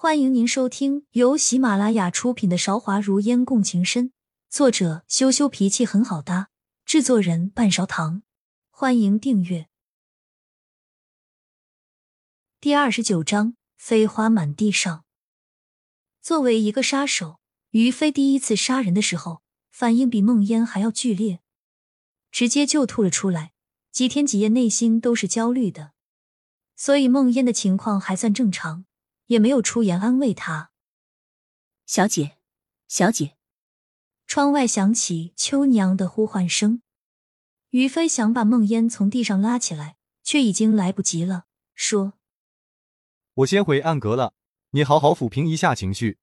欢迎您收听由喜马拉雅出品的《韶华如烟共情深》，作者羞羞脾气很好搭，制作人半勺糖。欢迎订阅。第二十九章：飞花满地上。作为一个杀手，于飞第一次杀人的时候，反应比梦烟还要剧烈，直接就吐了出来，几天几夜内心都是焦虑的。所以梦烟的情况还算正常。也没有出言安慰他。小姐，小姐。窗外响起秋娘的呼唤声。于飞想把梦烟从地上拉起来，却已经来不及了。说：“我先回暗阁了，你好好抚平一下情绪。”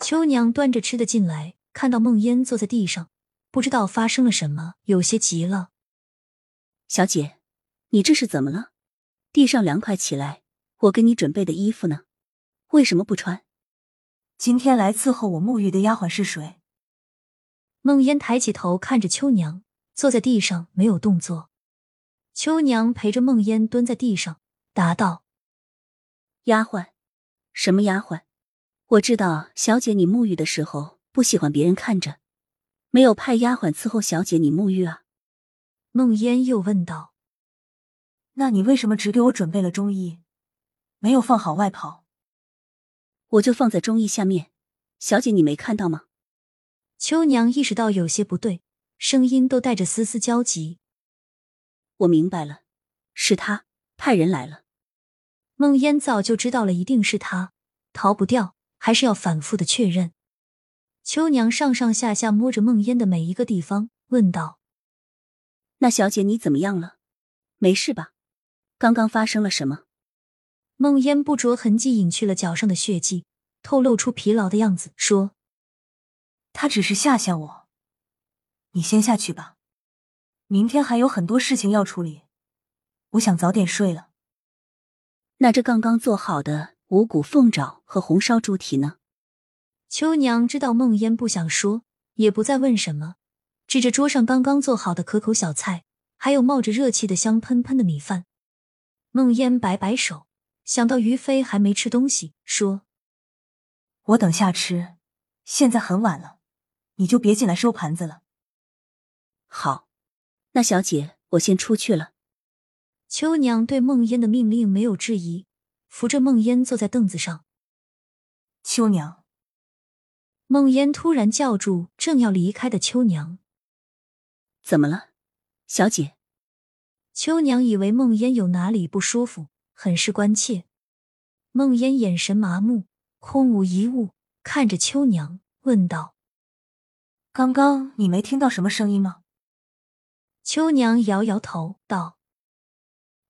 秋娘端着吃的进来，看到梦烟坐在地上，不知道发生了什么，有些急了。小姐。你这是怎么了？地上凉快起来，我给你准备的衣服呢？为什么不穿？今天来伺候我沐浴的丫鬟是谁？梦烟抬起头看着秋娘，坐在地上没有动作。秋娘陪着梦烟蹲在地上，答道：“丫鬟，什么丫鬟？我知道小姐你沐浴的时候不喜欢别人看着，没有派丫鬟伺候小姐你沐浴啊？”梦烟又问道。那你为什么只给我准备了中衣，没有放好外袍？我就放在中衣下面，小姐你没看到吗？秋娘意识到有些不对，声音都带着丝丝焦急。我明白了，是他派人来了。孟烟早就知道了，一定是他，逃不掉，还是要反复的确认。秋娘上上下下摸着孟烟的每一个地方，问道：“那小姐你怎么样了？没事吧？”刚刚发生了什么？梦烟不着痕迹隐去了脚上的血迹，透露出疲劳的样子，说：“他只是吓吓我。你先下去吧，明天还有很多事情要处理，我想早点睡了。”那这刚刚做好的五谷凤爪和红烧猪蹄呢？秋娘知道梦烟不想说，也不再问什么，指着桌上刚刚做好的可口小菜，还有冒着热气的香喷喷的米饭。梦烟摆摆手，想到于飞还没吃东西，说：“我等下吃，现在很晚了，你就别进来收盘子了。”好，那小姐我先出去了。秋娘对梦烟的命令没有质疑，扶着梦烟坐在凳子上。秋娘，梦烟突然叫住正要离开的秋娘：“怎么了，小姐？”秋娘以为梦烟有哪里不舒服，很是关切。梦烟眼神麻木，空无一物，看着秋娘问道：“刚刚你没听到什么声音吗？”秋娘摇摇头道：“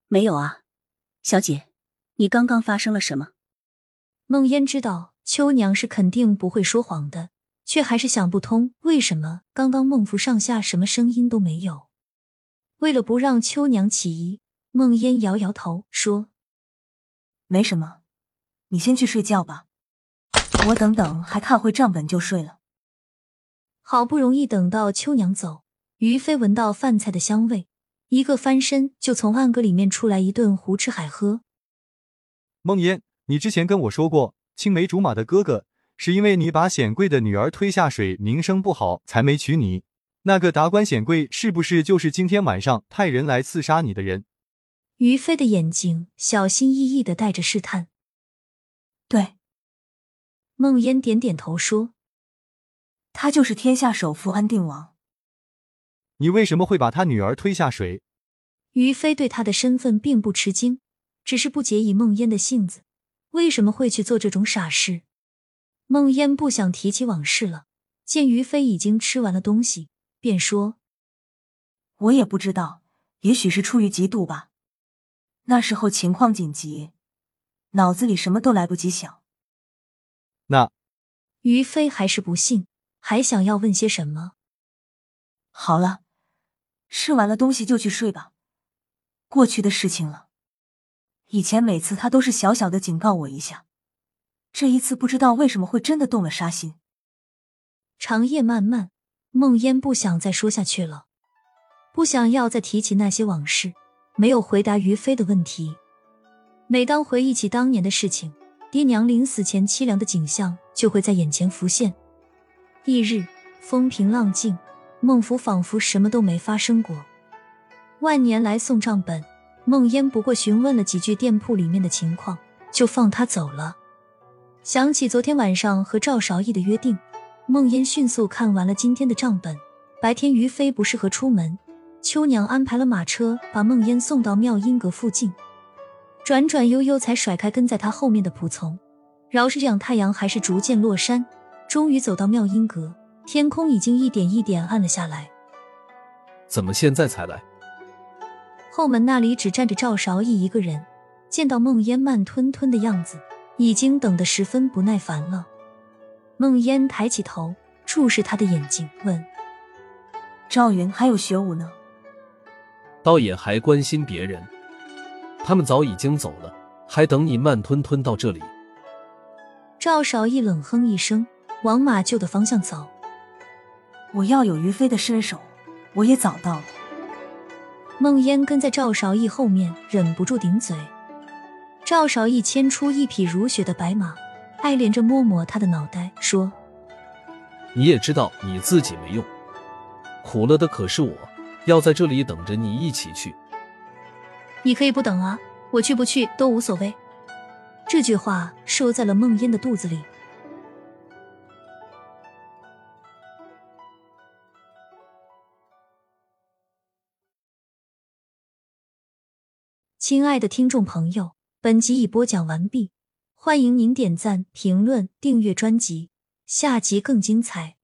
没有啊，小姐，你刚刚发生了什么？”梦烟知道秋娘是肯定不会说谎的，却还是想不通为什么刚刚孟府上下什么声音都没有。为了不让秋娘起疑，梦烟摇摇头说：“没什么，你先去睡觉吧。我等等还看会账本就睡了。”好不容易等到秋娘走，于飞闻到饭菜的香味，一个翻身就从暗格里面出来，一顿胡吃海喝。梦烟，你之前跟我说过，青梅竹马的哥哥是因为你把显贵的女儿推下水，名声不好，才没娶你。那个达官显贵是不是就是今天晚上派人来刺杀你的人？于飞的眼睛小心翼翼的带着试探。对，梦烟点点头说：“他就是天下首富安定王。”你为什么会把他女儿推下水？于飞对他的身份并不吃惊，只是不解以梦烟的性子，为什么会去做这种傻事？梦烟不想提起往事了，见于飞已经吃完了东西。便说：“我也不知道，也许是出于嫉妒吧。那时候情况紧急，脑子里什么都来不及想。”那于飞还是不信，还想要问些什么。好了，吃完了东西就去睡吧。过去的事情了，以前每次他都是小小的警告我一下，这一次不知道为什么会真的动了杀心。长夜漫漫。梦烟不想再说下去了，不想要再提起那些往事，没有回答于飞的问题，每当回忆起当年的事情，爹娘临死前凄凉的景象就会在眼前浮现。翌日风平浪静，孟府仿佛什么都没发生过。万年来送账本，孟烟不过询问了几句店铺里面的情况，就放他走了。想起昨天晚上和赵韶义的约定，孟烟迅速看完了今天的账本。白天于飞不适合出门，秋娘安排了马车把梦烟送到妙音阁附近，转转悠悠才甩开跟在他后面的仆从。饶是这样，太阳还是逐渐落山，终于走到妙音阁，天空已经一点一点暗了下来。怎么现在才来？后门那里只站着赵韶义一个人，见到孟烟慢吞吞的样子，已经等得十分不耐烦了。孟烟抬起头，注视他的眼睛，问。赵云还有学武呢，倒也还关心别人。他们早已经走了，还等你慢吞吞到这里。赵少义冷哼一声，往马厩的方向走。我要有于飞的身手，我也早到了。孟烟跟在赵少义后面，忍不住顶嘴。赵少义牵出一匹如雪的白马，爱怜着摸摸他的脑袋，说：“你也知道你自己没用。”苦了的可是我，要在这里等着你一起去。你可以不等啊，我去不去都无所谓。这句话收在了梦烟的肚子里。亲爱的听众朋友，本集已播讲完毕，欢迎您点赞、评论、订阅专辑，下集更精彩。